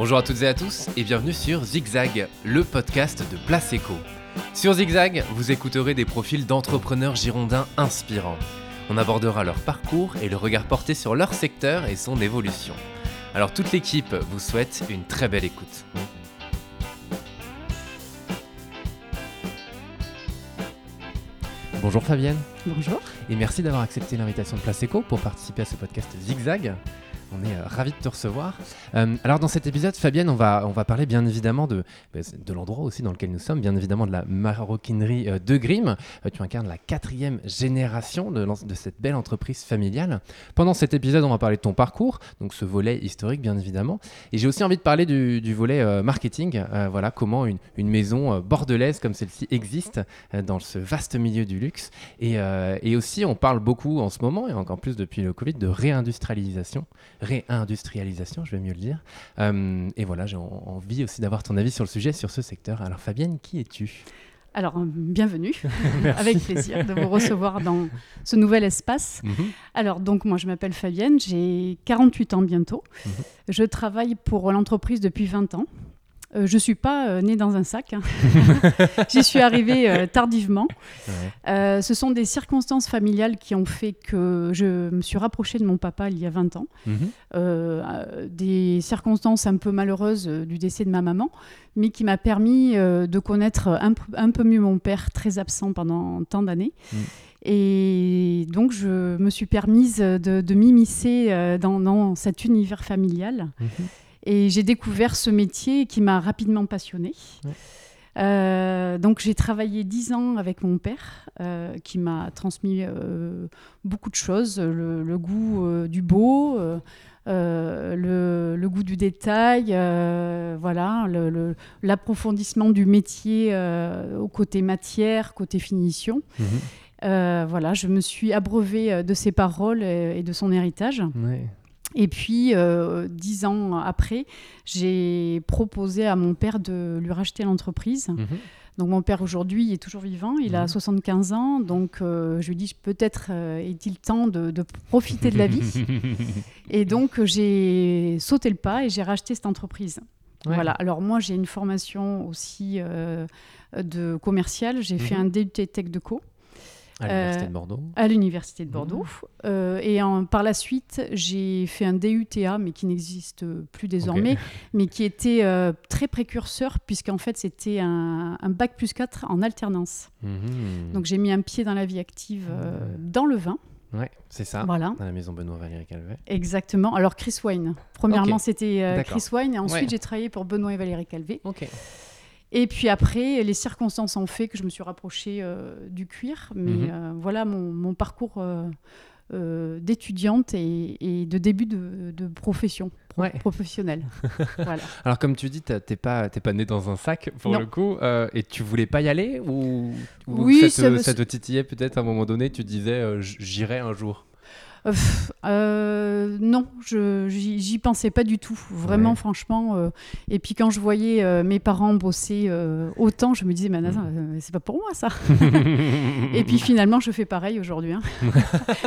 Bonjour à toutes et à tous et bienvenue sur Zigzag, le podcast de Place Eco. Sur Zigzag, vous écouterez des profils d'entrepreneurs girondins inspirants. On abordera leur parcours et le regard porté sur leur secteur et son évolution. Alors toute l'équipe vous souhaite une très belle écoute. Bonjour Fabienne. Bonjour. Et merci d'avoir accepté l'invitation de Place Eco pour participer à ce podcast Zigzag. On est euh, ravis de te recevoir. Euh, alors dans cet épisode, Fabienne, on va, on va parler bien évidemment de, bah, de l'endroit aussi dans lequel nous sommes, bien évidemment de la maroquinerie euh, de Grimm. tu incarnes la quatrième génération de, de, cette belle entreprise familiale. Pendant cet épisode, on va parler de ton parcours, donc ce volet historique bien évidemment. Et j'ai aussi envie de parler du, volet marketing, voilà comment une, une maison bordelaise comme celle-ci existe dans ce vaste milieu du luxe. Et, et aussi, on parle beaucoup en ce moment, et encore plus depuis le Covid, de réindustrialisation réindustrialisation, je vais mieux le dire. Euh, et voilà, j'ai envie aussi d'avoir ton avis sur le sujet, sur ce secteur. Alors Fabienne, qui es-tu? Alors, euh, bienvenue, avec plaisir de vous recevoir dans ce nouvel espace. Mhm. Alors, donc, moi, je m'appelle Fabienne, j'ai 48 ans bientôt. Mhm. Je travaille pour l'entreprise depuis 20 ans. Euh, je ne suis pas euh, née dans un sac. Hein. J'y suis arrivée euh, tardivement. ce sont des circonstances familiales qui ont fait que je me suis rapprochée de mon papa il y a 20 ans. Mhm. des circonstances un peu malheureuses du décès de ma maman, mais qui m'a permis de connaître un, peu mieux mon père, très absent pendant tant d'années. Mhm. Et donc, je me suis permise de, m'immiscer dans, cet univers familial. Mhm. Et j'ai découvert ce métier qui m'a rapidement passionnée. Euh, donc j'ai travaillé dix ans avec mon père, euh, qui m'a transmis euh, beaucoup de choses, le, goût du beau, le, goût du détail, voilà, l'approfondissement du métier au côté matière, côté finition. Mhm. voilà, je me suis abreuvée de ses paroles et, de son héritage. Et puis, euh, dix ans après, j'ai proposé à mon père de lui racheter l'entreprise. Mhm. Donc mon père aujourd'hui est toujours vivant, il a 75 mhm. ans, donc euh, je lui dis peut-être euh, est-il temps de, profiter de la vie. et donc j'ai sauté le pas et j'ai racheté cette entreprise. Voilà. Alors moi j'ai une formation aussi de commercial, j'ai fait mhm. un DUT Tech de Co. À l'Université de Bordeaux. À l'Université de Bordeaux. Mmh. Euh, et en, par la suite, j'ai fait un DUTA, mais qui n'existe plus désormais, mais qui était euh, très précurseur, puisqu'en fait, c'était un, bac plus 4 en alternance. Mmh. Donc, j'ai mis un pied dans la vie active euh, dans le vin. Oui, c'est ça. Voilà. Dans la maison Benoît Valérie Calvet. Exactement. Alors, Chris Wine. Premièrement, c'était Chris Wine, et ensuite, j'ai travaillé pour Benoît et Valérie Calvet. Ok. Et puis après, les circonstances ont fait que je me suis rapprochée euh, du cuir. Mais mhm. euh, voilà mon, parcours euh, d'étudiante et, de début de, profession. professionnelle. voilà. Alors comme tu dis, tu n'es pas, pas né dans un sac pour le coup, et tu voulais pas y aller ou, oui, ça, te titillait peut-être à un moment donné, tu disais j'irai un jour? Euh, euh, non, je j'y pensais pas du tout, vraiment, franchement. Euh. et puis quand je voyais mes parents bosser autant, je me disais, mais mm. c'est pas pour moi ça. et puis finalement, je fais pareil aujourd'hui. Hein.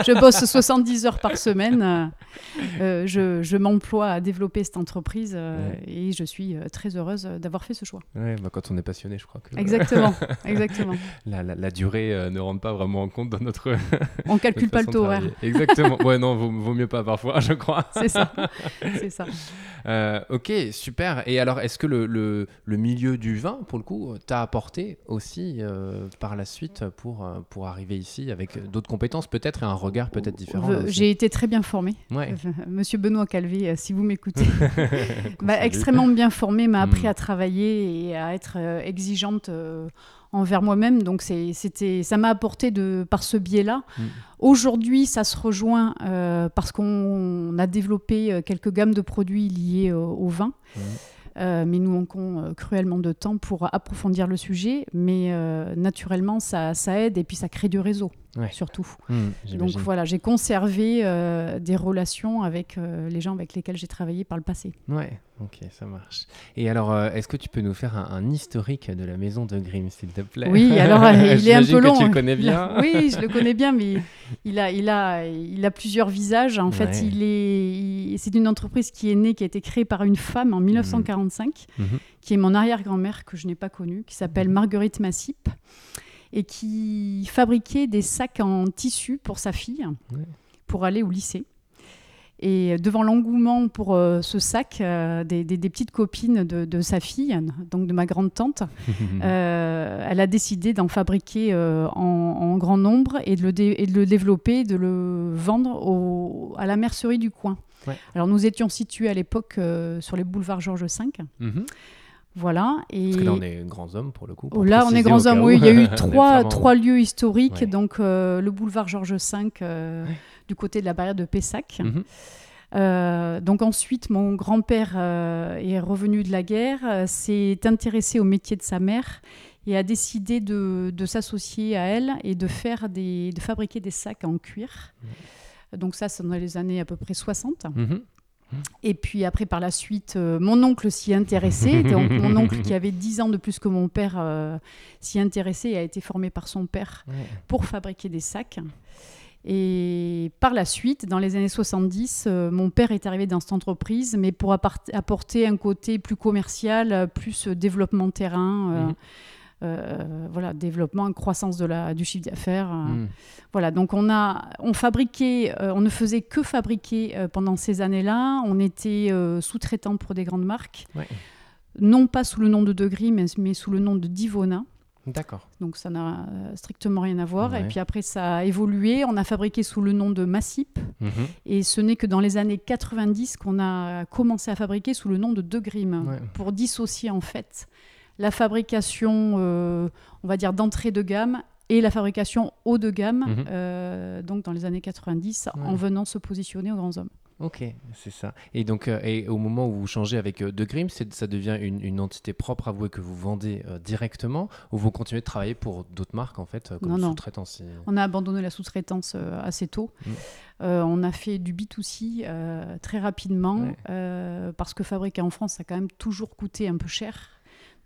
je bosse 70 heures par semaine. je, je m'emploie à développer cette entreprise et je suis très heureuse d'avoir fait ce choix. Ouais, bah, quand on est passionné, je crois que. Exactement, exactement. La, la, durée ne rentre pas vraiment en compte dans notre. on calcule pas le taux horaire. Exactement. Ouais, non, vaut, vaut, mieux pas parfois, je crois. C'est ça. C'est ça. Euh, ok, super. Et alors, est-ce que le, le, le, milieu du vin, pour le coup, t'a apporté aussi euh, par la suite pour, euh, pour arriver ici avec d'autres compétences peut-être et un regard peut-être différent J'ai été très bien formé. Ouais. Monsieur Benoît Calvé, si vous m'écoutez, bah, extrêmement bien formé, m'a appris hmm. à travailler et à être exigeante envers moi-même. Donc c'était, ça m'a apporté de, par ce biais-là. Mm. Aujourd'hui, ça se rejoint euh, parce qu'on a développé euh, quelques gammes de produits liés au, vin. Mm. Euh, mais nous manquons cruellement de temps pour approfondir le sujet. Mais naturellement, ça, ça, aide et puis ça crée du réseau, surtout. Mm, Donc voilà, j'ai conservé des relations avec les gens avec lesquels j'ai travaillé par le passé. Ouais, Ok, ça marche. Et alors, euh, est-ce que tu peux nous faire un, historique de la maison de Grimm, s'il te plaît? Oui, alors euh, il est un peu long. Que tu le connais bien. oui, je le connais bien, mais il a, il a, il a plusieurs visages. En fait, il est, c'est une entreprise qui est née, qui a été créée par une femme en 1945, mhm. mhm. qui est mon arrière-grand-mère que je n'ai pas connue, qui s'appelle. Marguerite Massip, et qui fabriquait des sacs en tissu pour sa fille, pour aller au lycée. Et devant l'engouement pour euh, ce sac, euh, des, petites copines de, sa fille, donc de ma grande tante, euh, elle a décidé d'en fabriquer en, grand nombre et de, le et de, le développer, de le vendre au, à la mercerie du coin. Alors nous étions situés à l'époque sur les boulevards Georges V. Mhm. Voilà. Et Parce que là, on est grands hommes pour le coup. Pour là, on est grands hommes, oui. Il y a eu trois, trois lieux historiques. Donc, le boulevard Georges V, du côté de la barrière de Pessac. Mhm. Euh, donc ensuite, mon grand-père euh, est revenu de la guerre, euh, s'est intéressé au métier de sa mère et a décidé de, s'associer à elle et de, faire des, de fabriquer des sacs en cuir. Donc ça, c'est dans les années à peu près 60. Mhm. Et puis après, par la suite, mon oncle s'y intéressait. Donc mon oncle, qui avait 10 ans de plus que mon père, s'y intéressait et a été formé par son père pour fabriquer des sacs. Et par la suite, dans les années 70, euh, mon père est arrivé dans cette entreprise, mais pour apporter un côté plus commercial, euh, plus euh, développement terrain. Mhm. voilà, développement, croissance de la, du chiffre d'affaires. Mhm. Voilà, donc on a, on fabriquait, on ne faisait que fabriquer pendant ces années-là. On était sous-traitant pour des grandes marques, non pas sous le nom de Degree, mais, mais sous le nom de Divona. D'accord. Donc ça n'a euh, strictement rien à voir. Et puis après, ça a évolué. On a fabriqué sous le nom de Massip. Mhm. Et ce n'est que dans les années 90 qu'on a commencé à fabriquer sous le nom de De Grim, pour dissocier en fait la fabrication, euh, on va dire, d'entrée de gamme et la fabrication haut de gamme, mhm. euh, donc dans les années 90, en venant se positionner aux grands hommes. Ok, c'est ça. Et donc, euh, et au moment où vous changez avec euh, De Grimm, ça devient une, entité propre à vous et que vous vendez directement, ou vous continuez de travailler pour d'autres marques en fait, comme sous-traitance On a abandonné la sous-traitance assez tôt. Mm. on a fait du B2C très rapidement parce que fabriquer en France, ça a quand même toujours coûté un peu cher.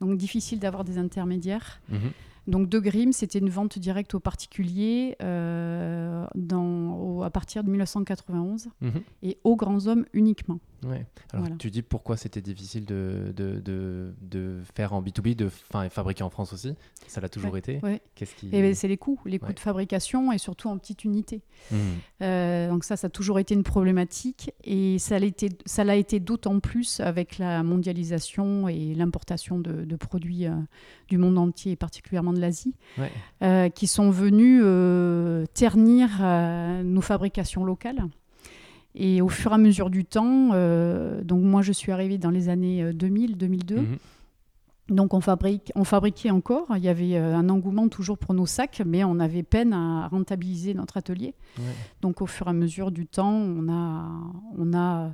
Donc difficile d'avoir des intermédiaires. Mm-hmm. Donc De Grimm, c'était une vente directe aux particuliers euh, dans, à partir de 1991 mhm. et aux grands hommes uniquement. Ouais. Alors tu dis pourquoi c'était difficile de, de, de, faire en B2B, de fabriquer en France aussi Ça l'a toujours été Qu'est-ce qui... Ben, c'est les coûts, les coûts de fabrication et surtout en petite unité. Mhm. Euh, donc ça, ça a toujours été une problématique et ça l'a été, ça l'a été d'autant plus avec la mondialisation et l'importation de, produits euh, du monde entier et particulièrement de l'Asie, euh, qui sont venus ternir nos fabrications locales. Et au fur et à mesure du temps, euh, donc moi je suis arrivée dans les années 2000-2002. Euh, mhm. Donc on, fabrique, on fabriquait encore, il y avait euh, un engouement toujours pour nos sacs, mais on avait peine à rentabiliser notre atelier. Donc au fur et à mesure du temps, on a, on a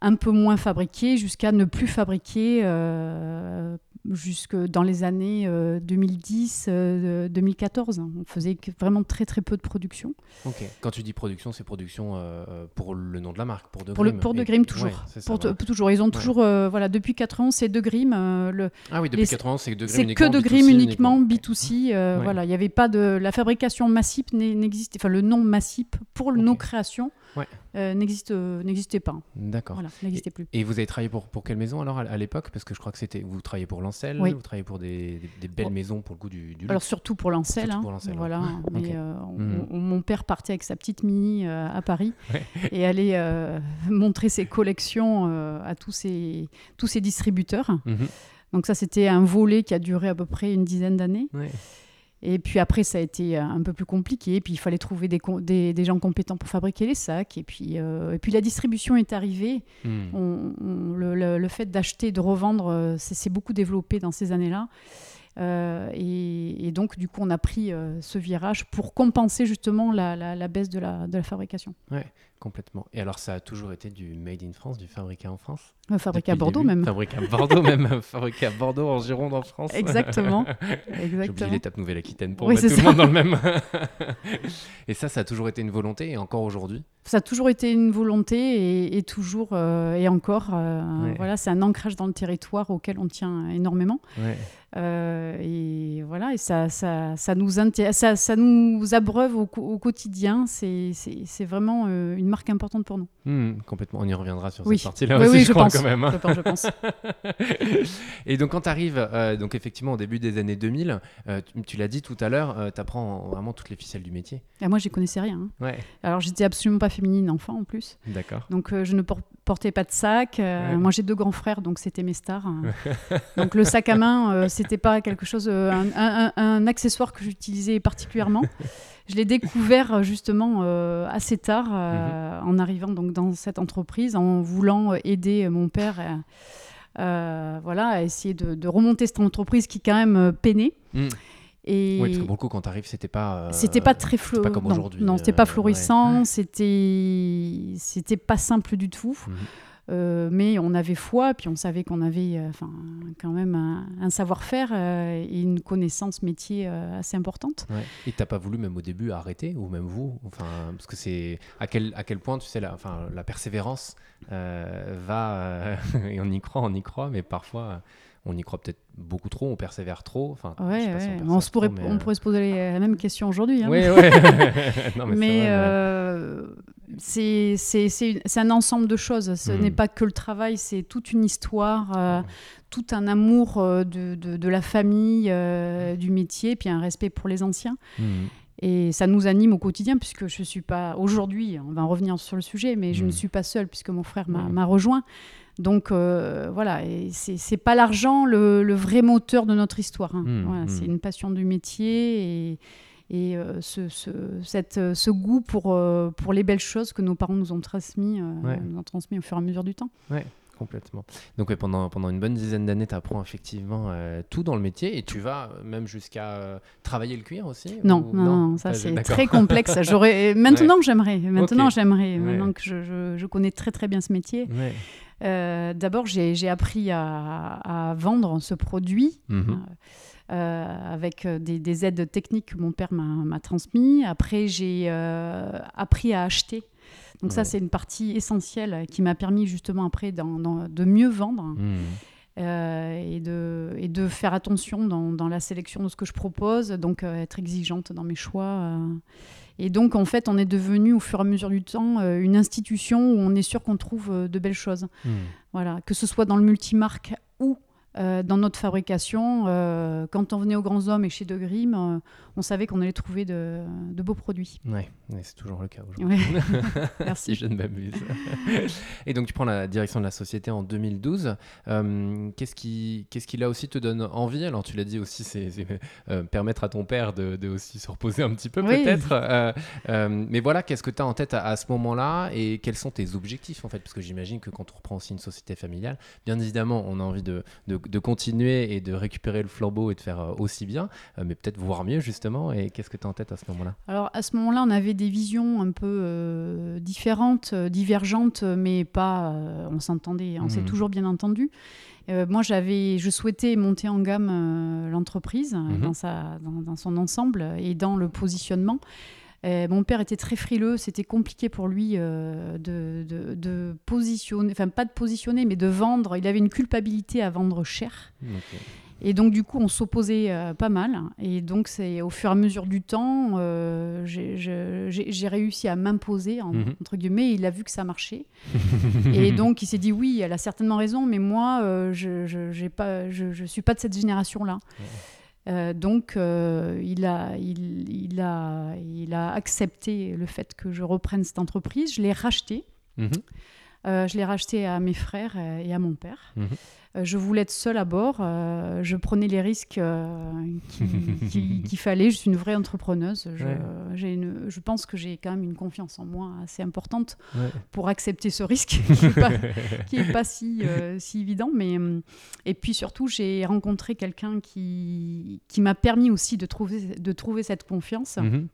un peu moins fabriqué jusqu'à ne plus fabriquer euh, jusque dans les années 2010-2014. Euh, euh, On faisait vraiment très très peu de production. Quand tu dis production, c'est production pour le nom de la marque, pour De Pour, le, pour De Grimm, toujours. pour toujours. Ils ont toujours, voilà, depuis 4 ans, c'est De Grimm. le, ah oui, depuis 4 ans, c'est De Grimm C'est que De Grimm uniquement, B2C. Voilà, il n'y avait pas de. La fabrication Massip n'existait. Enfin, le nom Massip pour nos créations euh, euh, n'existait pas. D'accord. Voilà, n'existait plus. Et vous avez travaillé pour, pour quelle maison alors à, l'époque? Parce que je crois que c'était vous travaillez pour Lancel, vous travaillez pour des, des, belles maisons pour le coup du, du Alors surtout pour Lancel. Hein. voilà. Mais, euh, mhm. mon père partait avec sa petite mini à Paris et allait montrer ses collections à tous ses, tous ses distributeurs. Mhm. Donc ça, c'était un volet qui a duré à peu près une dizaine d'années. Et puis après, ça a été euh, un peu plus compliqué. Puis il fallait trouver des, des, gens compétents pour fabriquer les sacs. Et puis, euh, et puis la distribution est arrivée. Hmm. le, le, fait d'acheter, de revendre, euh, c'est beaucoup développé dans ces années-là. Euh, et, donc, du coup, on a pris euh, ce virage pour compenser justement la, baisse de la, de la fabrication. Oui, complètement. Et alors, ça a toujours été du made in France, du fabriqué en France? Euh, Fabriqué à Bordeaux même. Fabriqué à Bordeaux même. fabriqué à Bordeaux, en Gironde, en France. Exactement. J'ai oublié l'étape Nouvelle-Aquitaine pour mettre tout le monde dans le même. et ça, ça a toujours été une volonté et encore aujourd'hui ça a toujours été une volonté et, toujours et encore. Voilà, c'est un ancrage dans le territoire auquel on tient énormément. Ouais. Euh, et voilà, et ça, ça, ça nous, ça, ça, nous abreuve au, au quotidien. C'est vraiment euh, une marque importante pour nous. Hmm, complètement, on y reviendra sur oui. cette partie-là oui, aussi, oui, je, je, crois pense. quand même. hein. Je pense, je pense. Et donc quand tu arrives, euh, donc effectivement au début des années 2000, euh, tu, tu l'as dit tout à l'heure, tu apprends vraiment toutes les ficelles du métier. Et moi, j'y connaissais rien. hein. Ouais, Alors, j'étais absolument pas féminine enfant en plus. d'accord. Donc, euh, je ne por- portais pas de sac. Euh, Ouais. Moi, j'ai deux grands frères, donc c'était mes stars. hein. donc, le sac à main, euh, c'était pas quelque chose, un, un- un- un accessoire que j'utilisais particulièrement. Je l'ai découvert justement assez tard, euh, en arrivant donc dans cette entreprise, en voulant aider mon père. voilà, à essayer de, de remonter cette entreprise qui quand même peinait. Hmm. Et Oui, parce que pour le coup, quand tu arrives, c'était pas. euh, c'était pas très c'était flou. pas comme non, aujourd'hui, Non, c'était euh, pas ouais. florissant. C'était, c'était pas simple du tout. Mhm. Euh, mais on avait foi, puis on savait qu'on avait, euh, enfin, quand même un, un savoir-faire euh, et une connaissance métier euh, assez importante. Ouais. Et t'as pas voulu même au début arrêter ou même vous, enfin parce que c'est à quel à quel point tu sais la, enfin la persévérance euh, va euh, et on y croit, on y croit, mais parfois euh, on y croit peut-être beaucoup trop, on persévère trop. Enfin, Ouais, si on, se pourrait, trop, mais, on pourrait se poser les- la même question aujourd'hui. hein. Ouais, ouais. Non, mais, c'est mais euh, un ensemble de choses. Ce Mhm. n'est pas que le travail, c'est toute une histoire, euh, tout un amour euh, de, de- de la famille, euh, du métier, puis un respect pour les anciens. Mhm. Et ça nous anime au quotidien, puisque je ne suis pas. Aujourd'hui, on va en revenir sur le sujet, mais je ne suis pas seule, puisque mon frère m'a rejoint. Donc euh, voilà, c'est pas l'argent le, le vrai moteur de notre histoire. hein. Voilà, mhm. C'est une passion du métier et, et euh, ce, ce- cette, ce goût pour, euh, pour les belles choses que nos parents nous ont transmis, euh, Ouais. nous ont transmis au fur et à mesure du temps. Complètement. Donc ouais, pendant, pendant une bonne dizaine d'années, tu apprends effectivement euh, tout dans le métier et tu vas même jusqu'à euh, travailler le cuir aussi Non, ou- non, non, ça pas- c'est très complexe. J'aurais maintenant j'aimerais. Maintenant Ok. j'aimerais. Ouais. Maintenant que je, je- je connais très très bien ce métier. Euh, D'abord j'ai appris à, à vendre ce produit. Mhm. euh, avec euh, des, des aides techniques que mon père m'a m'a transmis. Après, j'ai euh, appris à acheter. Donc ça, c'est une partie essentielle qui m'a permis justement après de mieux vendre Mhm. euh, et, de, et de faire attention dans, dans la sélection de ce que je propose, donc euh, être exigeante dans mes choix. euh. Et donc, en fait, on est devenu au fur et à mesure du temps euh, une institution où on est sûr qu'on trouve euh, de belles choses. Mhm. Voilà, que ce soit dans le multimarque euh, dans notre fabrication. euh, quand on venait aux Grands Hommes et chez De Grimm, euh, on savait qu'on allait trouver de, de beaux produits. Ouais, mais c'est toujours le cas aujourd'hui. Ouais. si Merci. je ne m'abuse. Et donc tu prends la direction de la société en 2012. Euh, qu'est-ce qui, qu'est-ce qui là aussi te donne envie? Alors tu l'as dit aussi, c'est, c'est, permettre à ton père de, de aussi se reposer un petit peu Oui. peut-être. Mais voilà, qu'est-ce que tu as en tête à, à ce moment-là? Et quels sont tes objectifs en fait? Parce que j'imagine que quand on reprend aussi une société familiale, bien évidemment, on a envie de, de, de continuer et de récupérer le flambeau et de faire euh, aussi bien, euh, mais peut-être voir mieux justement. Et qu'est-ce que tu as en tête à ce moment-là? Alors à ce moment-là, on avait des visions un peu euh, différentes, divergentes, mais pas. on s'entendait, on s'est Mhm. toujours bien entendu. Euh, moi, j'avais, je souhaitais monter en gamme euh, l'entreprise Mhm. dans, dans, dans son ensemble et dans le positionnement. Euh, mon père était très frileux, c'était compliqué pour lui euh, de, de- de positionner, enfin pas de positionner, mais de vendre. Il avait une culpabilité à vendre cher. Et donc, du coup, on s'opposait euh, pas mal. Et donc, c'est au fur et à mesure du temps, euh, j'ai- réussi à m'imposer, en- Mhm. entre guillemets. Il a vu que ça marchait. et donc, il s'est dit oui, elle a certainement raison, mais moi, euh, je je suis pas de cette génération-là. Euh, donc, euh, il, a, accepté le fait que je reprenne cette entreprise. Je l'ai rachetée. Mhm. Euh, je l'ai racheté à mes frères et à mon père. Mhm. Euh, je voulais être seule à bord. euh, je prenais les risques euh, qui- qui- qu'il fallait. Je suis une vraie entrepreneuse. Je, Ouais. j'ai une, je pense que j'ai quand même une confiance en moi assez importante Ouais. pour accepter ce risque qui n'est pas, qui est pas si, si évident. Mais, et puis surtout, j'ai rencontré quelqu'un qui, qui m'a permis aussi de trouver, de trouver cette confiance, Mhm.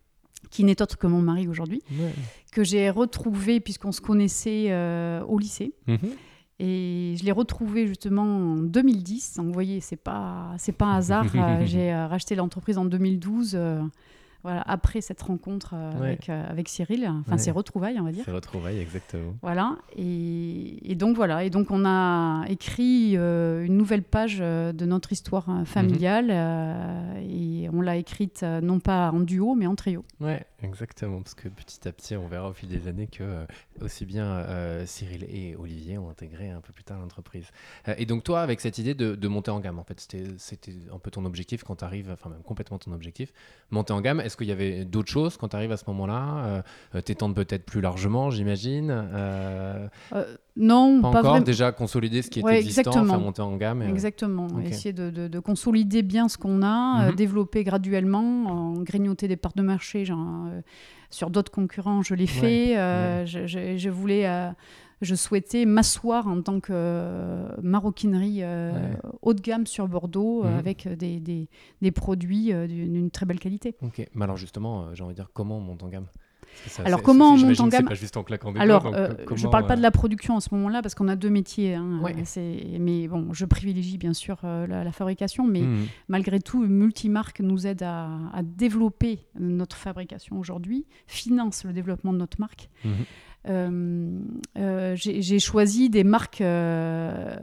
Qui n'est autre que mon mari aujourd'hui, Ouais. que j'ai retrouvé puisqu'on se connaissait euh, au lycée. Mhm. Et je l'ai retrouvé justement en 2010. Donc, vous voyez, c'est pas c'est pas un hasard. Euh, j'ai euh, racheté l'entreprise en 2012. Euh, voilà, après cette rencontre avec, avec, Cyril, enfin ces retrouvailles, on va dire. Ces retrouvailles, exactement. Voilà, et, et, donc voilà, et donc on a écrit une nouvelle page de notre histoire familiale, mhm. et on l'a écrite non pas en duo, mais en trio. Ouais, exactement, parce que petit à petit, on verra au fil des années que aussi bien Cyril et Olivier ont intégré un peu plus tard l'entreprise. et donc toi, avec cette idée de, de monter en gamme, en fait, c'était un peu ton objectif quand tu arrives, enfin même complètement ton objectif, monter en gamme. Est-ce qu'il y avait d'autres choses quand tu arrives à ce moment-là euh, euh T'étendre peut-être plus largement, j'imagine euh, euh, Non, pas, pas encore. Déjà consolider ce qui était existant, faire monter en gamme. Exactement. Essayer de, de, consolider bien ce qu'on a, mhm. développer graduellement, en grignoter des parts de marché. Genre, sur d'autres concurrents, je l'ai fait. Je, je, je, voulais je souhaitais m'asseoir en tant que euh, maroquinerie euh, haut de gamme sur Bordeaux euh, mhm. avec des, des, des produits d'une très belle qualité. Ok, mais alors justement, j'ai envie de dire comment on monte en gamme? Alors comment on monte en gamme pas juste en claquant des Alors, je ne parle pas de la production en ce moment-là parce qu'on a deux métiers. Hein, mais bon, je privilégie bien sûr la, fabrication, mais mhm. malgré tout, Multimarque nous aide à, à développer notre fabrication aujourd'hui, finance le développement de notre marque. Euh, euh, j'ai choisi des marques euh,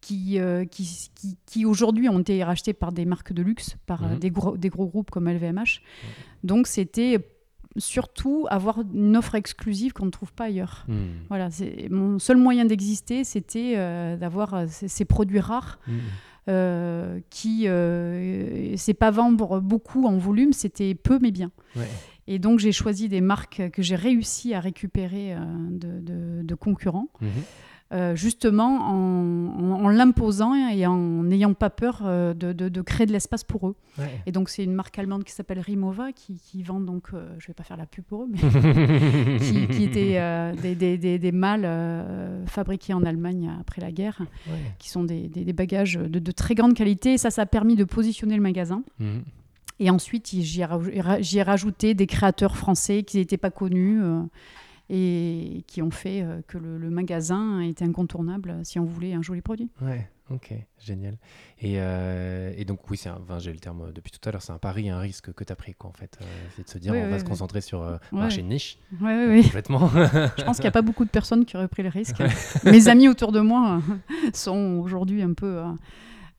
qui, qui, qui, aujourd'hui ont été rachetées par des marques de luxe, par des, gros, des gros groupes comme LVMH. Donc c'était surtout avoir une offre exclusive qu'on ne trouve pas ailleurs. Mhm. Voilà, mon seul moyen d'exister, c'était d'avoir ces, produits rares. Mhm. qui c'est pas vendre beaucoup en volume, c'était peu mais bien. Et donc, j'ai choisi des marques que j'ai réussi à récupérer euh, de, concurrents. Mhm. Euh, justement en, l'imposant et en n'ayant pas peur euh, de, créer de l'espace pour eux. Et donc c'est une marque allemande qui s'appelle Rimova qui, vend donc, je ne vais pas faire la pub pour eux, mais qui, étaient des, des, des, mâles fabriqués en Allemagne après la guerre, qui sont des, bagages de, très grande qualité. Et ça, ça a permis de positionner le magasin. Mhm. Et ensuite, j'y ai, rajouté des créateurs français qui n'étaient pas connus euh, et qui ont fait euh, que le, magasin était incontournable si on voulait un joli produit. Ouais, ok, génial. Et, euh, et donc, oui, enfin, j'ai le terme depuis tout à l'heure, c'est un pari, un risque que tu as pris, quoi, en fait. c'est de se dire, on va se concentrer sur un marché de niche. Oui, Complètement. Je pense qu'il n'y a pas beaucoup de personnes qui auraient pris le risque. Mes amis autour de moi sont aujourd'hui un peu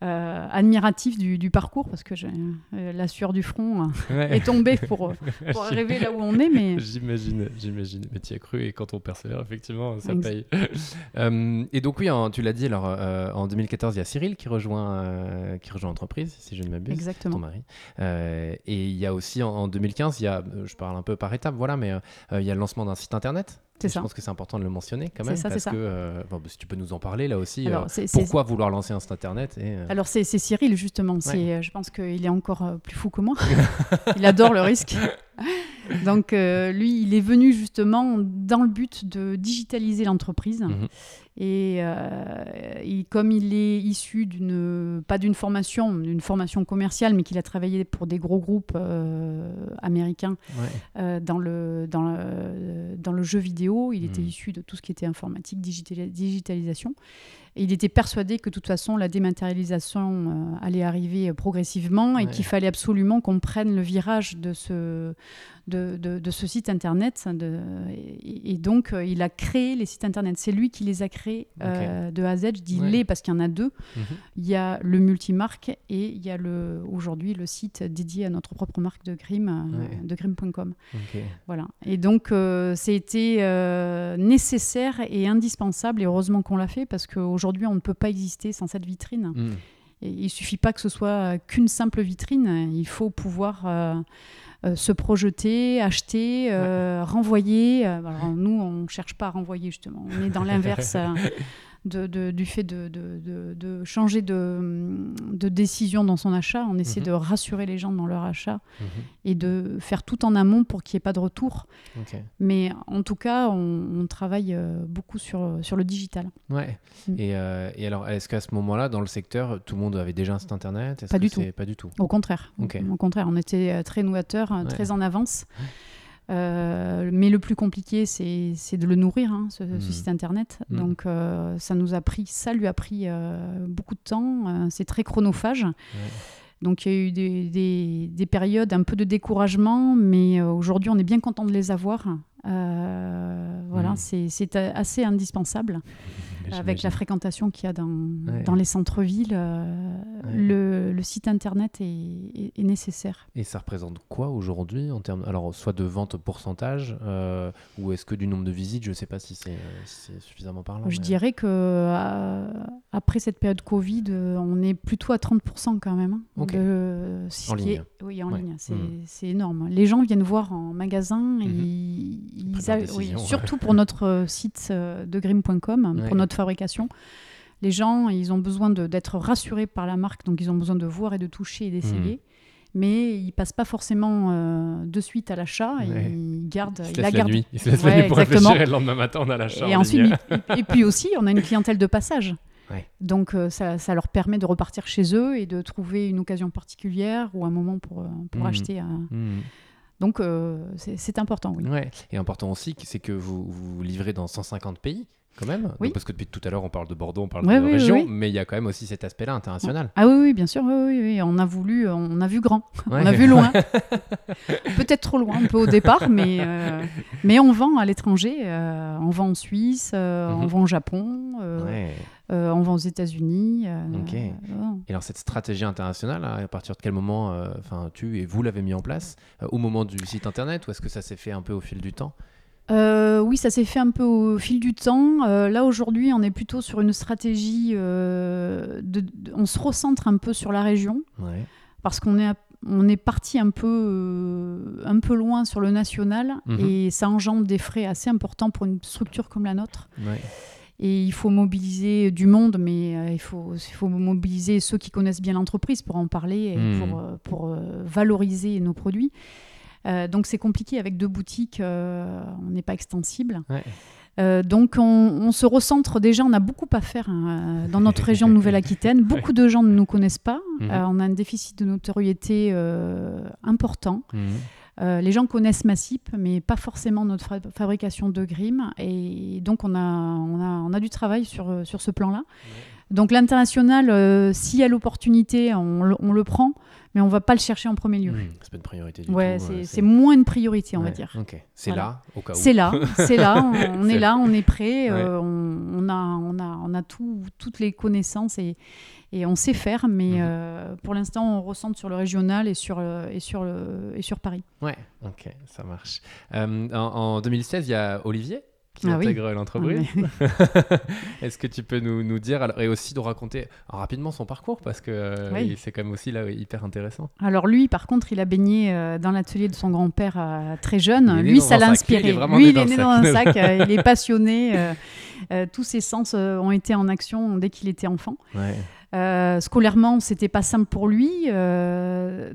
euh, admiratif du, parcours parce que euh, la sueur du front euh, est tombée pour, pour arriver là où on est. Mais... J'imagine, j'imagine. Mais tu y as cru et quand on persévère, effectivement, ça paye. et donc, oui, tu l'as dit, alors en 2014, il y a Cyril qui rejoint, qui rejoint l'entreprise, si je ne m'abuse. Exactement. Ton mari. et il y a aussi en, 2015, il y a, je parle un peu par étapes, voilà, mais il y a le lancement d'un site internet. Je pense que c'est important de le mentionner quand même. Ça, parce que, euh, bah, si tu peux nous en parler là aussi, euh, pourquoi vouloir lancer un site internet et, euh, Alors c'est Cyril justement, je pense qu'il est encore plus fou que moi. il adore le risque. Donc lui, il est venu justement dans le but de digitaliser l'entreprise. Mhm. Euh, et, comme il est issu d'une, pas d'une formation, d'une formation commerciale, mais qu'il a travaillé pour des gros groupes euh, américains euh, dans, le, dans, le, dans le jeu vidéo, il était hmm. issu de tout ce qui était informatique, digitalisation. Et il était persuadé que de toute façon, la dématérialisation allait arriver progressivement et qu'il fallait absolument qu'on prenne le virage de ce, de, de, ce site internet. De, et, donc, il a créé les sites internet. C'est lui qui les a créés euh, de A à Z. Je dis les parce qu'il y en a deux. Mhm. Il y a le multimarque et il y a aujourd'hui le site dédié à notre propre marque de Grim, euh, de Grim.com. Voilà. Et donc, euh, c'était nécessaire et indispensable, et heureusement qu'on l'a fait, parce qu'aujourd'hui, on ne peut pas exister sans cette vitrine. Mhm. Et il suffit pas que ce soit qu'une simple vitrine, il faut pouvoir euh, se projeter, acheter, euh, renvoyer. Euh, alors, nous, on ne cherche pas à renvoyer, justement. On est dans l'inverse. de, du fait de, de changer de, décision dans son achat. On essaie mhm. de rassurer les gens dans leur achat mhm. et de faire tout en amont pour qu'il n'y ait pas de retour. Mais en tout cas, on, travaille euh, beaucoup sur, sur le digital. Ouais. Mm. Et, euh, et, alors, est-ce qu'à ce moment-là, dans le secteur, tout le monde avait déjà un site internet Pas du tout. Pas du tout? Au contraire. Au contraire, on était euh, très novateur, très en avance. Euh, mais le plus compliqué, c'est de le nourrir, hein, ce, mmh. site internet. Mmh. Donc, euh, ça nous a pris, ça lui a pris euh, beaucoup de temps. c'est très chronophage. Donc il y a eu des, périodes un peu de découragement, mais aujourd'hui on est bien content de les avoir. Voilà, mmh. c'est assez indispensable avec la fréquentation qu'il y a dans, dans les centres-villes, euh, le, le, site internet est, est, nécessaire. Et ça représente quoi aujourd'hui en termes, alors soit de vente pourcentage euh, ou est-ce que du nombre de visites? Je ne sais pas si c'est suffisamment parlant. Je dirais que euh, après cette période Covid, on est plutôt à 30% quand même. Hein, de, en ligne. oui, en ligne. Hmm. C'est énorme. Les gens viennent voir en magasin. et mhm. ils, surtout pour notre site de grim.com, pour notre fabrication. Les gens, ils ont besoin d'être rassurés par la marque, donc ils ont besoin de voir et de toucher et d'essayer. Hmm. Mais ils passent pas forcément euh, de suite à l'achat. Ils gardent, ils, la, gardent. Nuit. Ils se laissent la nuit pour réfléchir et le lendemain matin on a l'achat. Et ensuite, et, puis aussi, on a une clientèle de passage. Donc euh, ça, ça, leur permet de repartir chez eux et de trouver une occasion particulière ou un moment pour, euh, pour hmm. acheter. Hmm. Donc c'est important, oui. Ouais. Et important aussi, c'est que vous, vous livrez dans 150 pays quand même oui. Parce que depuis tout à l'heure, on parle de Bordeaux, on parle de région, mais il y a quand même aussi cet aspect-là international. Ah oui, oui, bien sûr, oui, oui, on a voulu, on a vu grand, on a vu loin. Peut-être trop loin, un peu au départ, mais, euh, mais on vend à l'étranger, euh, on vend en Suisse, euh, on vend au Japon, on vend aux États-Unis. Et alors cette stratégie internationale, à partir de quel moment, enfin tu et vous l'avez mis en place Au moment du site internet, ou est-ce que ça s'est fait un peu au fil du temps? Euh, oui, ça s'est fait un peu au fil du temps. Euh, là, aujourd'hui, on est plutôt sur une stratégie. Euh, de, on se recentre un peu sur la région. Parce qu'on est, on est parti un peu, un peu loin sur le national. Mhm. Et ça engendre des frais assez importants pour une structure comme la nôtre. Et il faut mobiliser du monde, mais il, faut, il faut mobiliser ceux qui connaissent bien l'entreprise pour en parler et mhm. pour, pour valoriser nos produits. Euh, donc c'est compliqué avec deux boutiques, euh, on n'est pas extensible. Euh, donc on, se recentre déjà, on a beaucoup à faire hein, dans notre région de Nouvelle-Aquitaine. Beaucoup de gens ne nous connaissent pas. Mhm. on a un déficit de notoriété important. Mhm. les gens connaissent Massip, mais pas forcément notre fabrication de Grim. Et donc, on a, on a, on a du travail sur, sur ce plan-là. Donc, l'international, s'il y a l'opportunité, on, on, le prend mais on va pas le chercher en premier lieu. Mmh, c'est pas une priorité du ouais, c'est moins une priorité, on va dire. C'est là, au cas où. C'est là, c'est là, on, est là, on est prêt, euh, on, a, on a, on a tout, toutes les connaissances et, et on sait faire, mais mmh. euh, pour l'instant, on ressent sur le régional et sur, et sur, le, et sur Paris. Ouais, ok, ça marche. Euh, en, en 2016, il y a Olivier qui ah intègre l'entreprise. Est-ce que tu peux nous, nous dire alors, et aussi nous raconter rapidement son parcours parce que euh, c'est quand même aussi là hyper intéressant. Alors lui, par contre, il a baigné euh, dans l'atelier de son grand-père euh, très jeune. Lui, ça l'a inspiré. Lui, il est né dans un sac. il est passionné. tous ses sens ont été en action dès qu'il était enfant. Ouais. Scolairement, c'était pas simple pour lui,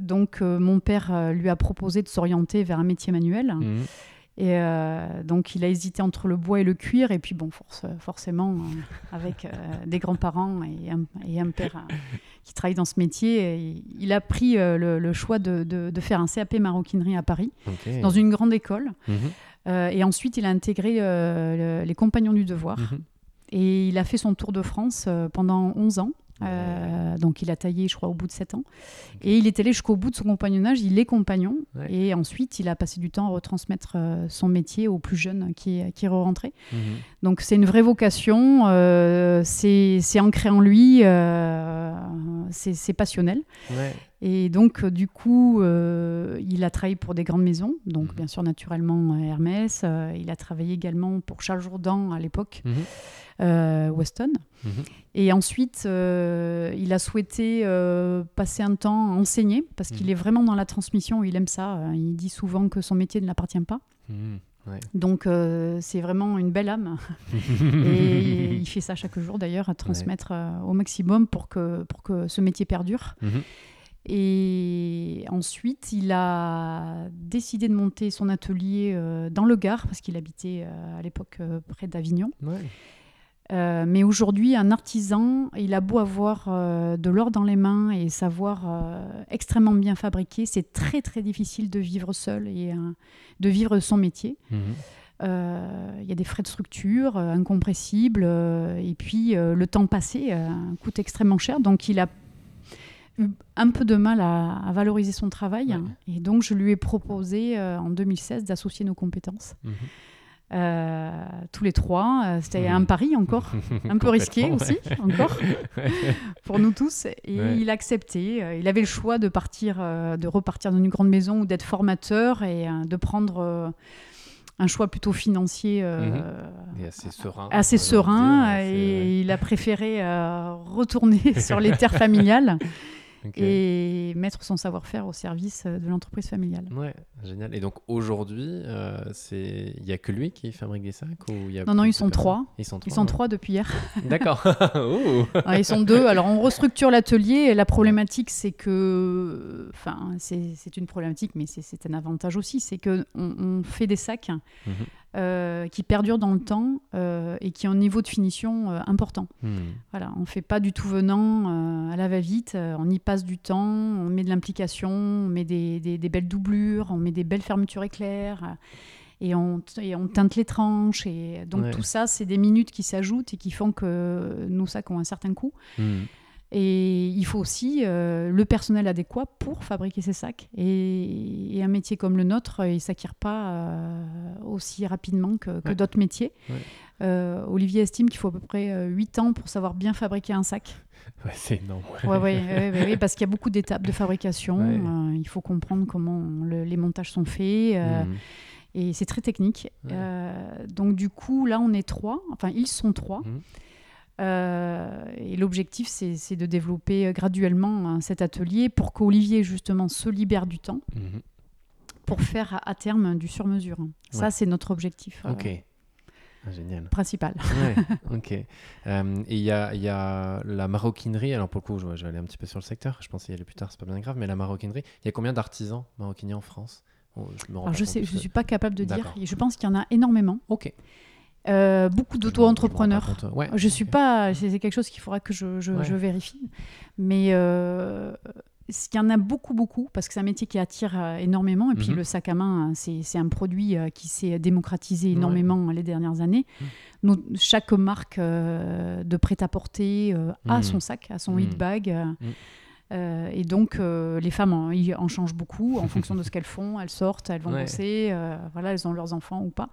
donc mon père lui a proposé de s'orienter vers un métier manuel. Mmh. Et euh, donc, il a hésité entre le bois et le cuir. Et puis, bon, forcément, euh, avec euh, des grands-parents et un, et un père qui travaille dans ce métier, il a pris le, choix de, de, faire un CAP maroquinerie à Paris, dans une grande école. Mhm. et ensuite, il a intégré les Compagnons du Devoir. Mhm. Et il a fait son tour de France pendant 11 ans. Euh, donc il a taillé, je crois, au bout de 7 ans. Et il est allé jusqu'au bout de son compagnonnage, il est compagnon. Et ensuite, il a passé du temps à retransmettre euh, son métier aux plus jeunes qui, qui est rentré. Mhm. Donc c'est une vraie vocation, euh, c'est ancré en lui, c'est passionnel. Et donc, du coup, il a travaillé pour des grandes maisons, donc mhm. bien sûr, naturellement, Hermès. il a travaillé également pour Charles Jourdan à l'époque. Mhm. Euh, Weston. Mhm. Et ensuite, euh, il a souhaité euh, passer un temps à enseigner parce qu'il est vraiment dans la transmission, il aime ça. Il dit souvent que son métier ne l'appartient pas. Donc c'est vraiment une belle âme. et il fait ça chaque jour d'ailleurs, à transmettre au maximum pour que, pour que ce métier perdure. Et ensuite, il a décidé de monter son atelier dans le Gard, parce qu'il habitait à l'époque près d'Avignon. Euh, mais aujourd'hui, un artisan, il a beau avoir euh, de l'or dans les mains et savoir euh, extrêmement bien fabriquer, c'est très très difficile de vivre seul et de vivre son métier. Mhm. Il y a des frais de structure incompressibles et puis le temps passé coûte extrêmement cher. Donc il a eu un peu de mal à, valoriser son travail. Et donc, je lui ai proposé en 2016 d'associer nos compétences. Mhm. Euh, tous les trois. Euh, c'était un pari encore, un peu risqué aussi, encore, pour nous tous. Et il a accepté. Euh, il avait le choix de partir, de repartir dans une grande maison ou d'être formateur et de prendre un choix plutôt financier mhm. assez serein. Assez serein et il a préféré retourner sur les terres familiales et mettre son savoir-faire au service euh, de l'entreprise familiale. Ouais, génial. Et donc aujourd'hui, euh, c'est il y a que lui qui fabrique des sacs ou y a Non, non, ils sont, trois. ils sont trois. Ils sont trois depuis hier. D'accord. ils sont deux. Alors on restructure l'atelier. La problématique, c'est que, enfin, c'est une problématique, mais c'est un avantage aussi, c'est que on, fait des sacs. Mhm. Euh, qui perdure dans le temps euh, et qui ont un niveau de finition euh, important. Hmm. Voilà, on ne fait pas du tout venant à la va-vite, on y passe du temps, on met de l'implication, on met des, des, belles doublures, on met des belles fermetures éclairs. Et on, et on, teinte les tranches. Et donc tout ça, c'est des minutes qui s'ajoutent et qui font que nos sacs ont un certain coût. Hmm. Et il faut aussi euh, le personnel adéquat pour fabriquer ces sacs. Et, un métier comme le nôtre, il ne s'acquiert pas euh, aussi rapidement que, d'autres métiers. Euh, Olivier estime qu'il faut à peu près 8 ans pour savoir bien fabriquer un sac. Ouais, c'est énorme. Ouais, parce qu'il y a beaucoup d'étapes de fabrication. il faut comprendre comment les montages sont faits. Mmh. Et c'est très technique. donc du coup, là, on est trois. Enfin, ils sont trois. Mmh. Euh, et l'objectif, c'est de développer euh, graduellement hein, cet atelier pour qu'Olivier, justement, se libère du temps mhm. pour faire à, terme du sur-mesure. Ça, c'est notre objectif. Euh, ok. Ah, génial. Principal. ok. et il y a, y a, la maroquinerie. Alors, pour le coup, je, vais aller un petit peu sur le secteur. Je pensais y aller plus tard, c'est pas bien grave. Mais la maroquinerie, il y a combien d'artisans maroquiniers en France? Je ne je ne suis pas capable de dire. Je pense qu'il y en a énormément. Ok. Euh, beaucoup d'auto-entrepreneurs. je suis pas, c'est quelque chose qu'il faudra que je, je, vérifie. Mais euh, il y en a beaucoup, beaucoup, parce que c'est un métier qui attire euh, énormément. Et puis mhm. le sac à main, c'est un produit qui s'est démocratisé énormément les dernières années. Mhm. chaque marque de prêt-à-porter a mhm. son sac, a son hit bag. et donc, les femmes en, en, changent beaucoup en fonction de ce qu'elles font. Elles sortent, elles vont bosser, voilà, elles ont leurs enfants ou pas.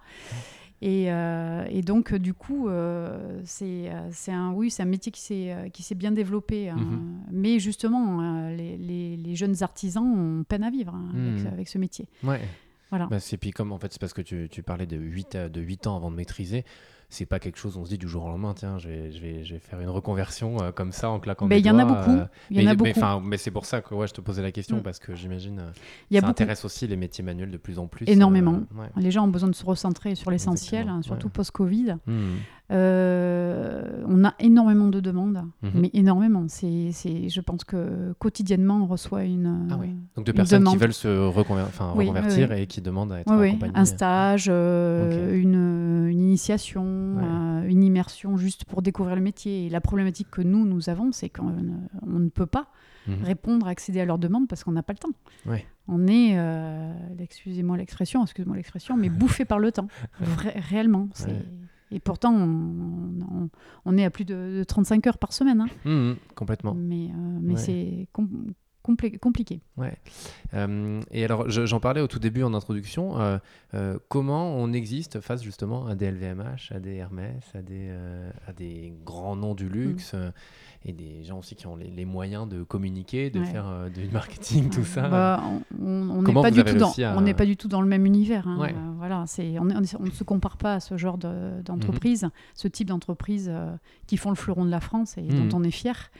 Euh, et, donc, du coup, euh, c'est un, oui, un métier qui s'est bien développé. Hein. Mhm. Mais justement, les, les, jeunes artisans ont peine à vivre hein, avec, mhm. avec, ce métier. Ouais. Voilà. Bah, c'est puis comme en fait, c'est parce que tu, tu, parlais de 8, de 8 ans avant de maîtriser c'est pas quelque chose on se dit du jour au lendemain tiens je vais, je vais, je vais faire une reconversion euh, comme ça en claquant mais il y en a beaucoup. euh, il y en a beaucoup. mais, mais c'est pour ça que ouais, je te posais la question mm. parce que j'imagine euh, ça intéresse aussi les métiers manuels de plus en plus énormément. les gens ont besoin de se recentrer sur l'essentiel hein, surtout post Covid mm. On a énormément de demandes mm-hmm. mais énormément. C'est je pense que quotidiennement on reçoit une ah donc de personnes qui veulent se reconvertir et qui demandent à être accompagnées. Un stage une, une initiation euh, une immersion juste pour découvrir le métier. Et la problématique que nous, nous avons, c'est qu'on ne peut pas mhm. répondre, accéder à leurs demandes parce qu'on n'a pas le temps. On est, euh, excusez-moi l'expression, excusez-moi l'expression, mais bouffé par le temps, réellement. Et pourtant, on, est à plus de, 35 heures par semaine. Hein. Mhm, complètement. Mais, euh, mais c'est compliqué. Ouais. Euh, et alors, j'en parlais au tout début en introduction. Euh, euh, comment on existe face justement à des LVMH, à des Hermès, à des, à des grands noms du luxe mm. et des gens aussi qui ont les, moyens de communiquer, de faire du marketing, tout ça. Bah, on n'est pas, du tout dans, on pas du tout dans le même univers. Hein. voilà, c'est, on, ne se compare pas à ce genre d'entreprise, mm-hmm. ce type d'entreprise qui font le fleuron de la France et dont mm. on est fier.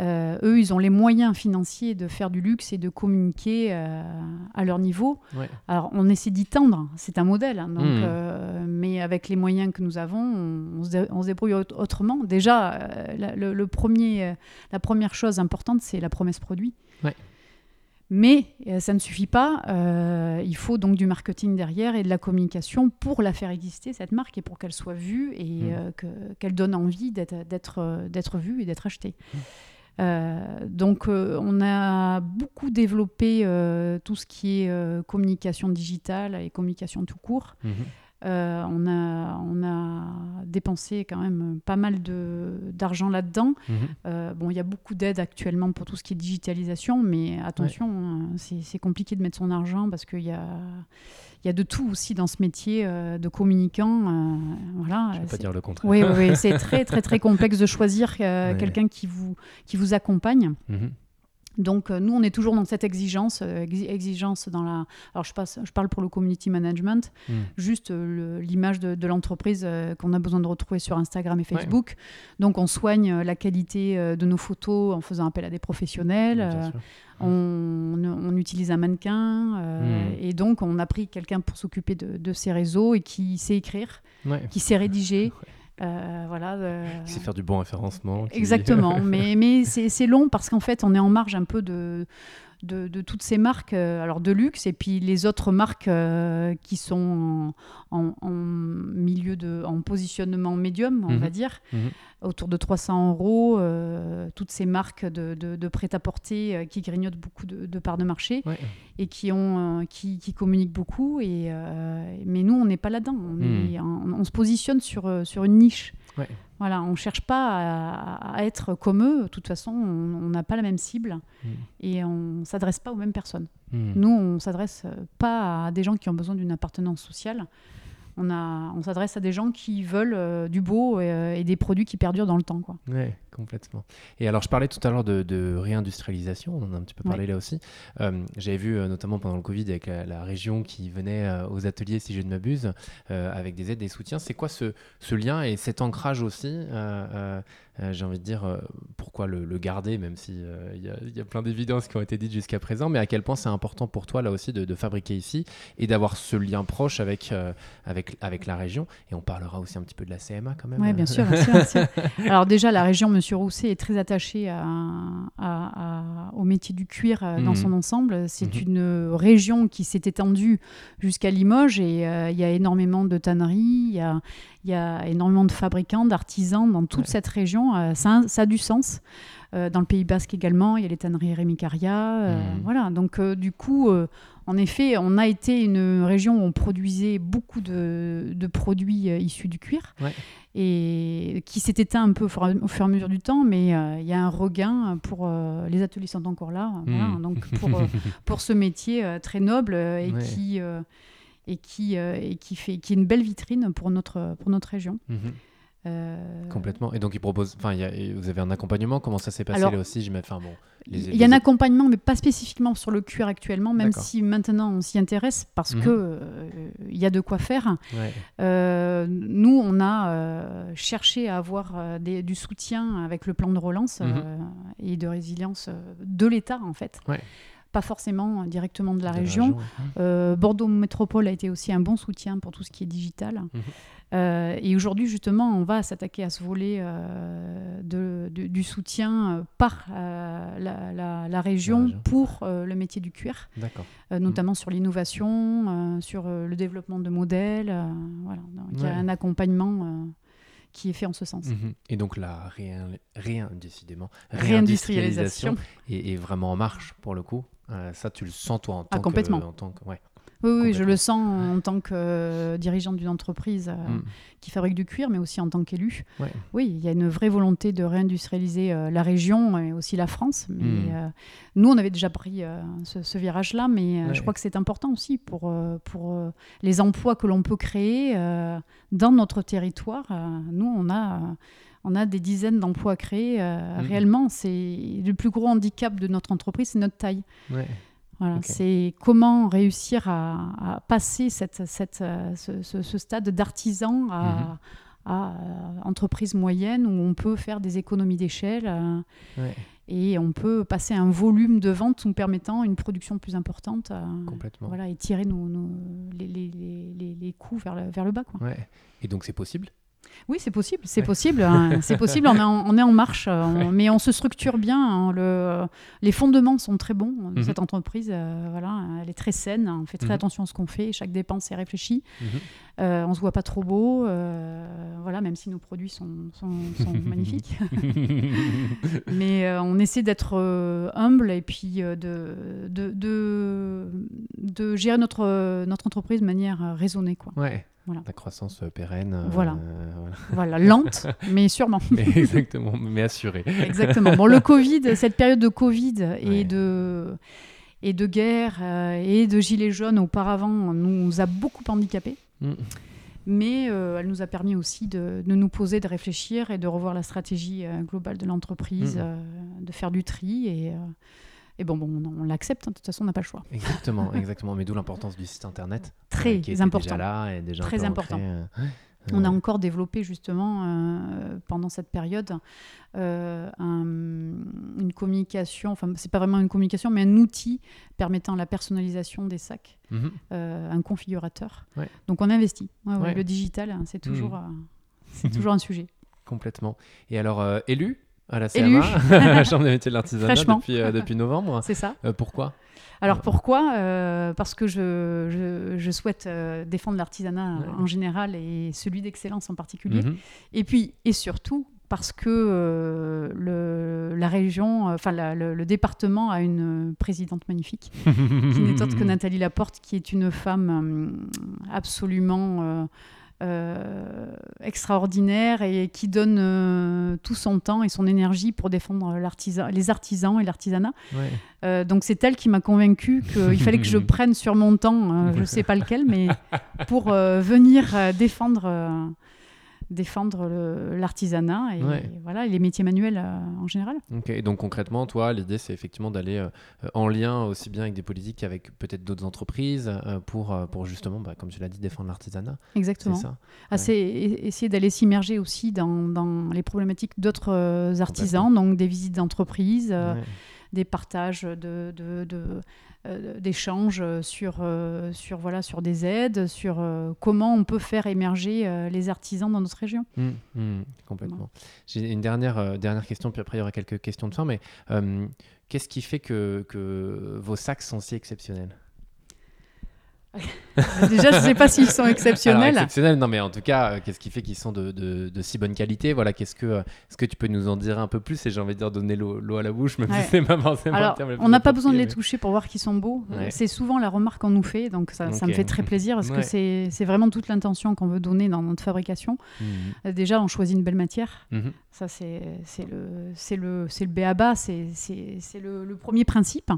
Euh, eux, ils ont les moyens financiers de faire du luxe et de communiquer euh, à leur niveau. Alors, on essaie d'y tendre, c'est un modèle. Hein, donc, mmh. euh, mais avec les moyens que nous avons, on, se, débrouille autrement. Déjà, le, premier, la première chose importante, c'est la promesse produit. Mais ça ne suffit pas. il faut donc du marketing derrière et de la communication pour la faire exister, cette marque, et pour qu'elle soit vue et mmh. qu'elle donne envie d'être vue et d'être achetée. Mmh. Euh, donc euh, on a beaucoup développé euh, tout ce qui est communication digitale et communication tout court. Mhm. Euh, on, a, on a dépensé quand même pas mal d'argent là-dedans. Mhm. Euh, bon, il y a beaucoup d'aides actuellement pour tout ce qui est digitalisation, mais attention, hein, c'est compliqué de mettre son argent parce qu'il y a, y a de tout aussi dans ce métier euh, de communicant. voilà, Je ne vais pas dire le contraire. Oui, oui, c'est très, très, très complexe de choisir quelqu'un qui vous, qui vous accompagne. Mhm. Donc euh, nous, on est toujours dans cette exigence, euh, exigence dans la. Alors je, passe, je parle pour le community management, hmm. juste euh, l'image de, l'entreprise qu'on a besoin de retrouver sur Instagram et Facebook. Donc on soigne la qualité de nos photos en faisant appel à des professionnels. On, utilise un mannequin hmm. et donc on a pris quelqu'un pour s'occuper de, ces réseaux et qui sait écrire, qui sait rédiger. Euh, voilà. C'est faire du bon référencement. Exactement, mais, mais c'est long parce qu'en fait, on est en marge un peu de, de, toutes ces marques, euh, alors de luxe, et puis les autres marques euh, qui sont en, milieu de, en positionnement médium, on mhm. va dire, mhm. autour de 300 euros, euh, toutes ces marques de, de, prêt-à-porter qui grignotent beaucoup de, parts de marché et qui, ont, qui, qui, communiquent beaucoup. Et, mais nous, on n'est pas là-dedans. On, mhm. on, se positionne sur, sur une niche. Voilà, on ne cherche pas à, être comme eux. De toute façon, on n'a pas la même cible mm. et on ne s'adresse pas aux mêmes personnes. Mm. Nous, on ne s'adresse pas à des gens qui ont besoin d'une appartenance sociale on, a, on s'adresse à des gens qui veulent euh, du beau euh, et, des produits qui perdurent dans le temps. Quoi. Ouais, complètement. Et alors, je parlais tout à l'heure de, réindustrialisation, on en a un petit peu parlé là aussi. Euh, j'avais vu notamment pendant le Covid avec la, région qui venait aux ateliers, si je ne m'abuse, avec des aides, des soutiens. C'est quoi ce, ce, lien et cet ancrage aussi euh, j'ai envie de dire, euh, pourquoi le, garder, même s'il euh, il y, a plein d'évidences qui ont été dites jusqu'à présent, mais à quel point c'est important pour toi, là aussi, de, fabriquer ici et d'avoir ce lien proche avec, avec, avec la région. Et on parlera aussi un petit peu de la CMA quand même. Oui, bien sûr, Alors déjà, la région, Monsieur Rousset est très attaché à, au métier du cuir dans mhm. son ensemble. C'est mhm. une région qui s'est étendue jusqu'à Limoges et il y a énormément de tanneries, il y a, il y a énormément de fabricants, d'artisans dans toute cette région. Euh, ça, a du sens. Euh, dans le Pays Basque également, il y a les tanneries Rémi Caria. Euh, mmh. Voilà, donc du coup, en effet, on a été une région où on produisait beaucoup de, produits issus du cuir. Et qui s'est éteint un peu au fur, et à mesure du temps, mais il y a un regain pour les ateliers sont encore là, mmh. donc pour, pour ce métier très noble et qui et qui, euh, et qui, fait, qui est une belle vitrine pour notre, pour notre région. Mhm. Euh, Complètement. Et donc, il propose. Enfin, vous avez un accompagnement. Comment ça s'est passé là aussi? Bon, Il y a un accompagnement, mais pas spécifiquement sur le cuir actuellement, même si maintenant on s'y intéresse parce euh, il y a de quoi faire. nous, on a cherché à avoir des, du soutien avec le plan de relance mhm. et de résilience de l'État, en fait. Ouais pas forcément directement de la région. Euh, Bordeaux Métropole a été aussi un bon soutien pour tout ce qui est digital. Mhm. Euh, et aujourd'hui, justement, on va s'attaquer à ce volet euh, de, du soutien par la, région pour le métier du cuir, notamment sur l'innovation, sur le développement de modèles. voilà. il y a un accompagnement qui est fait en ce sens. Mhm. Et donc la rien, décidément, réindustrialisation est, est, vraiment en marche pour le coup. Euh, ça, tu le sens toi en ah, tant que... En tant que ouais. Oui, oui, je le sens en tant que euh, dirigeante d'une entreprise euh, mm. qui fabrique du cuir, mais aussi en tant qu'élu. Oui, il y a une vraie volonté de réindustrialiser la région et aussi la France. Mais, mm. nous, on avait déjà pris ce, virage-là, mais je crois que c'est important aussi pour, pour les emplois que l'on peut créer dans notre territoire. nous, on a on a des dizaines d'emplois créés. Euh, mhm. Réellement, c'est le plus gros handicap de notre entreprise, c'est notre taille. Voilà, C'est comment réussir à, passer cette, euh, ce, stade d'artisan à, mhm. euh, entreprise moyenne où on peut faire des économies d'échelle et on peut passer un volume de vente nous permettant une production plus importante Complètement. Voilà, et tirer nos, les, les, les, coûts vers le, vers le bas. Quoi. Et donc c'est possible? Oui, c'est possible, c'est possible, hein. c'est possible. On est, en, on est en marche, euh, mais on se structure bien. Hein. le, les fondements sont très bons. de mhm. Cette entreprise, euh, voilà, elle est très saine. On fait très mhm. attention à ce qu'on fait. Chaque dépense est réfléchie. On mhm. euh, on se voit pas trop beau, voilà, même si nos produits sont, sont, magnifiques. mais on essaie d'être humble et puis de, de, de, de, gérer notre, notre entreprise de manière raisonnée, quoi. Ouais. La croissance pérenne. Voilà. voilà. lente, mais sûrement. exactement, mais assurée. exactement. Bon, le Covid, cette période de Covid et de et de guerre et de gilets jaunes auparavant nous a beaucoup handicapés. Mm mais euh, elle nous a permis aussi de, nous poser, de réfléchir et de revoir la stratégie euh, globale de l'entreprise, mmh. euh, de faire du tri et, et bon, bon on, l'accepte, hein, de toute façon on n'a pas le choix. Exactement, exactement, mais d'où l'importance du site internet. Très qui important. Déjà là et déjà Très important. On a encore développé justement euh, pendant cette période euh, une communication, enfin c'est pas vraiment une communication, mais un outil permettant la personnalisation des sacs, mhm. euh, un configurateur. Donc on investit. Le digital, hein, c'est toujours, mhm. c'est toujours un sujet. Complètement. Et alors, élu à la CMA, la Chambre des métiers de l'artisanat depuis, depuis novembre. C'est ça. pourquoi? Alors pourquoi? Euh, Parce que je, souhaite euh, défendre l'artisanat en général et celui d'excellence en particulier. Mhm. Et puis, et surtout, parce que euh, le, la région, enfin le, département a une présidente magnifique, qui n'est autre que Nathalie Laporte, qui est une femme absolument euh, extraordinaire et qui donne euh, tout son temps et son énergie pour défendre les artisans et l'artisanat. Euh, donc c'est elle qui m'a convaincu qu'il fallait que je prenne sur mon temps, je ne sais pas lequel, mais pour venir défendre défendre l'artisanat et, voilà, les métiers manuels euh, en général. Donc concrètement, toi, l'idée, c'est effectivement d'aller euh, en lien aussi bien avec des politiques qu'avec peut-être d'autres entreprises euh, pour, pour justement, bah, comme tu l'as dit, défendre l'artisanat. Exactement. C'est ça essayer d'aller s'immerger aussi dans, dans, les problématiques d'autres artisans, donc des visites d'entreprise, des partages de, de, de d'échanges sur, euh, sur, voilà, sur des aides, sur euh, comment on peut faire émerger les artisans dans notre région. Mmh, mmh, complètement. J'ai une dernière, dernière question, puis après il y aura quelques questions de fin, mais qu'est-ce qui fait que, que vos sacs sont si exceptionnels? Déjà, je ne sais pas s'ils sont exceptionnels. exceptionnels, non, mais en tout cas, euh, qu'est-ce qui fait qu'ils sont de, de, si bonne qualité? Voilà, qu'est-ce que, euh, est-ce que tu peux nous en dire un peu plus? Et j'ai envie de dire donner l'eau à la bouche, même si c'est pas forcément Alors, On n'a pas besoin de les toucher pour voir qu'ils sont beaux. C'est souvent la remarque qu'on nous fait, donc ça, ça me fait très plaisir parce que c'est vraiment toute l'intention qu'on veut donner dans notre fabrication. Euh, déjà, on choisit une belle matière. Mhm. Ça, c'est le, le, le B.A.B.A., c'est le, le, premier principe.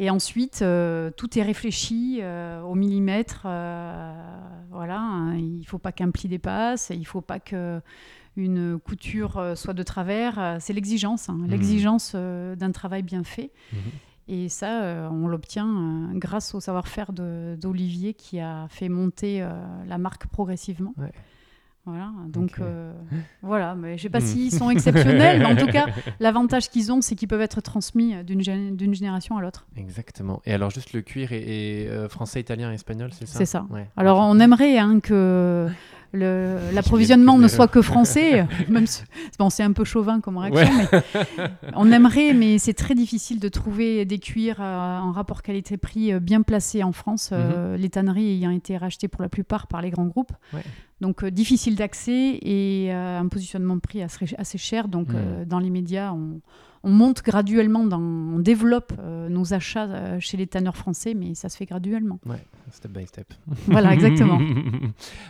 Et ensuite, euh, tout est réfléchi euh, au millimètre. Euh, voilà, hein. il ne faut pas qu'un pli dépasse, il ne faut pas qu'une couture soit de travers. C'est l'exigence, hein. mmh. l'exigence d'un travail bien fait. Mmh. Et ça, on l'obtient grâce au savoir-faire d'Olivier qui a fait monter la marque progressivement. Voilà, donc euh, voilà, mais je sais pas hmm. s'ils sont exceptionnels, mais en tout cas, l'avantage qu'ils ont, c'est qu'ils peuvent être transmis d'une génération à l'autre. Exactement. Et alors, juste le cuir et, euh, français, italien et espagnol, c'est ça? C'est ça. Alors, on aimerait hein, que l'approvisionnement ne soit que français, même si, bon, c'est un peu chauvin comme réaction, mais on aimerait, mais c'est très difficile de trouver des cuirs euh, en rapport qualité-prix bien placés en France, mhm. les tanneries ayant été rachetées pour la plupart par les grands groupes. Ouais. Donc euh, difficile d'accès et euh, un positionnement de prix assez, assez cher. Donc mmh. euh, dans les médias, on, monte graduellement, dans, on développe nos achats chez les tanneurs français, mais ça se fait graduellement. Ouais, step by step. Voilà, exactement.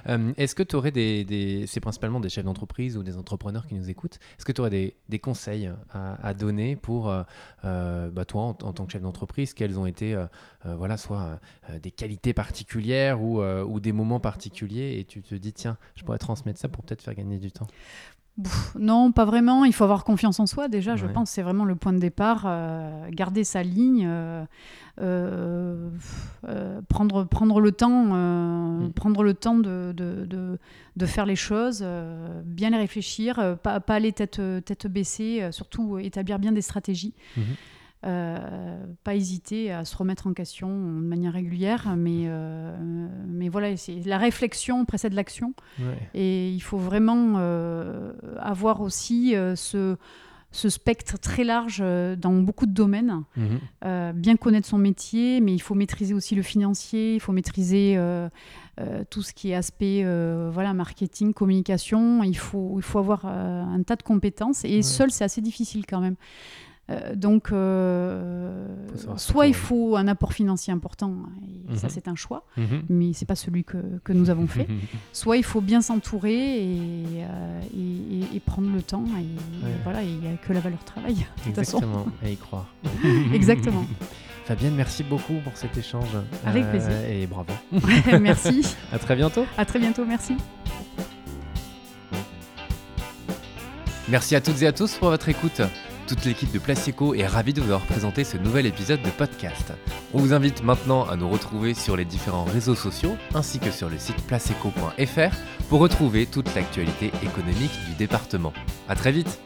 est-ce que tu aurais des, C'est principalement des chefs d'entreprise ou des entrepreneurs qui nous écoutent. Est-ce que tu aurais des, des, conseils à, donner pour bah, toi, en, tant que chef d'entreprise, quelles ont été, voilà, soit des qualités particulières ou, ou des moments particuliers et tu te dis tiens, je pourrais transmettre ça pour peut-être faire gagner du temps? Non, pas vraiment. Il faut avoir confiance en soi déjà. Je pense c'est vraiment le point de départ. Euh, garder sa ligne, euh, euh, prendre, prendre le temps, mm. prendre le temps de, de, de, faire les choses, bien les réfléchir, pas, pas aller tête, tête baissée, surtout établir bien des stratégies. Mm-hmm. Euh, pas hésiter à se remettre en question de manière régulière, mais, euh, mais voilà, la réflexion précède l'action. Et il faut vraiment euh, avoir aussi ce, ce, spectre très large dans beaucoup de domaines. Mhm. bien connaître son métier, mais il faut maîtriser aussi le financier, il faut maîtriser tout ce qui est aspect voilà, marketing, communication. Il faut, il faut avoir un tas de compétences. Et seul, c'est assez difficile quand même. Euh, donc, soit il faut un apport financier important, et ça mhm. c'est un choix, mhm. mais c'est pas celui que, que, nous avons fait. soit il faut bien s'entourer et, et, prendre le temps, et, voilà, il n'y a que la valeur travail. Exactement, et y croire. Exactement. Fabienne, merci beaucoup pour cet échange. Avec plaisir. Et bravo. merci. À très bientôt. À très bientôt, merci. Merci à toutes et à tous pour votre écoute. Toute l'équipe de Placeco est ravie de vous avoir présenté ce nouvel épisode de podcast. On vous invite maintenant à nous retrouver sur les différents réseaux sociaux ainsi que sur le site placeco.fr pour retrouver toute l'actualité économique du département. A très vite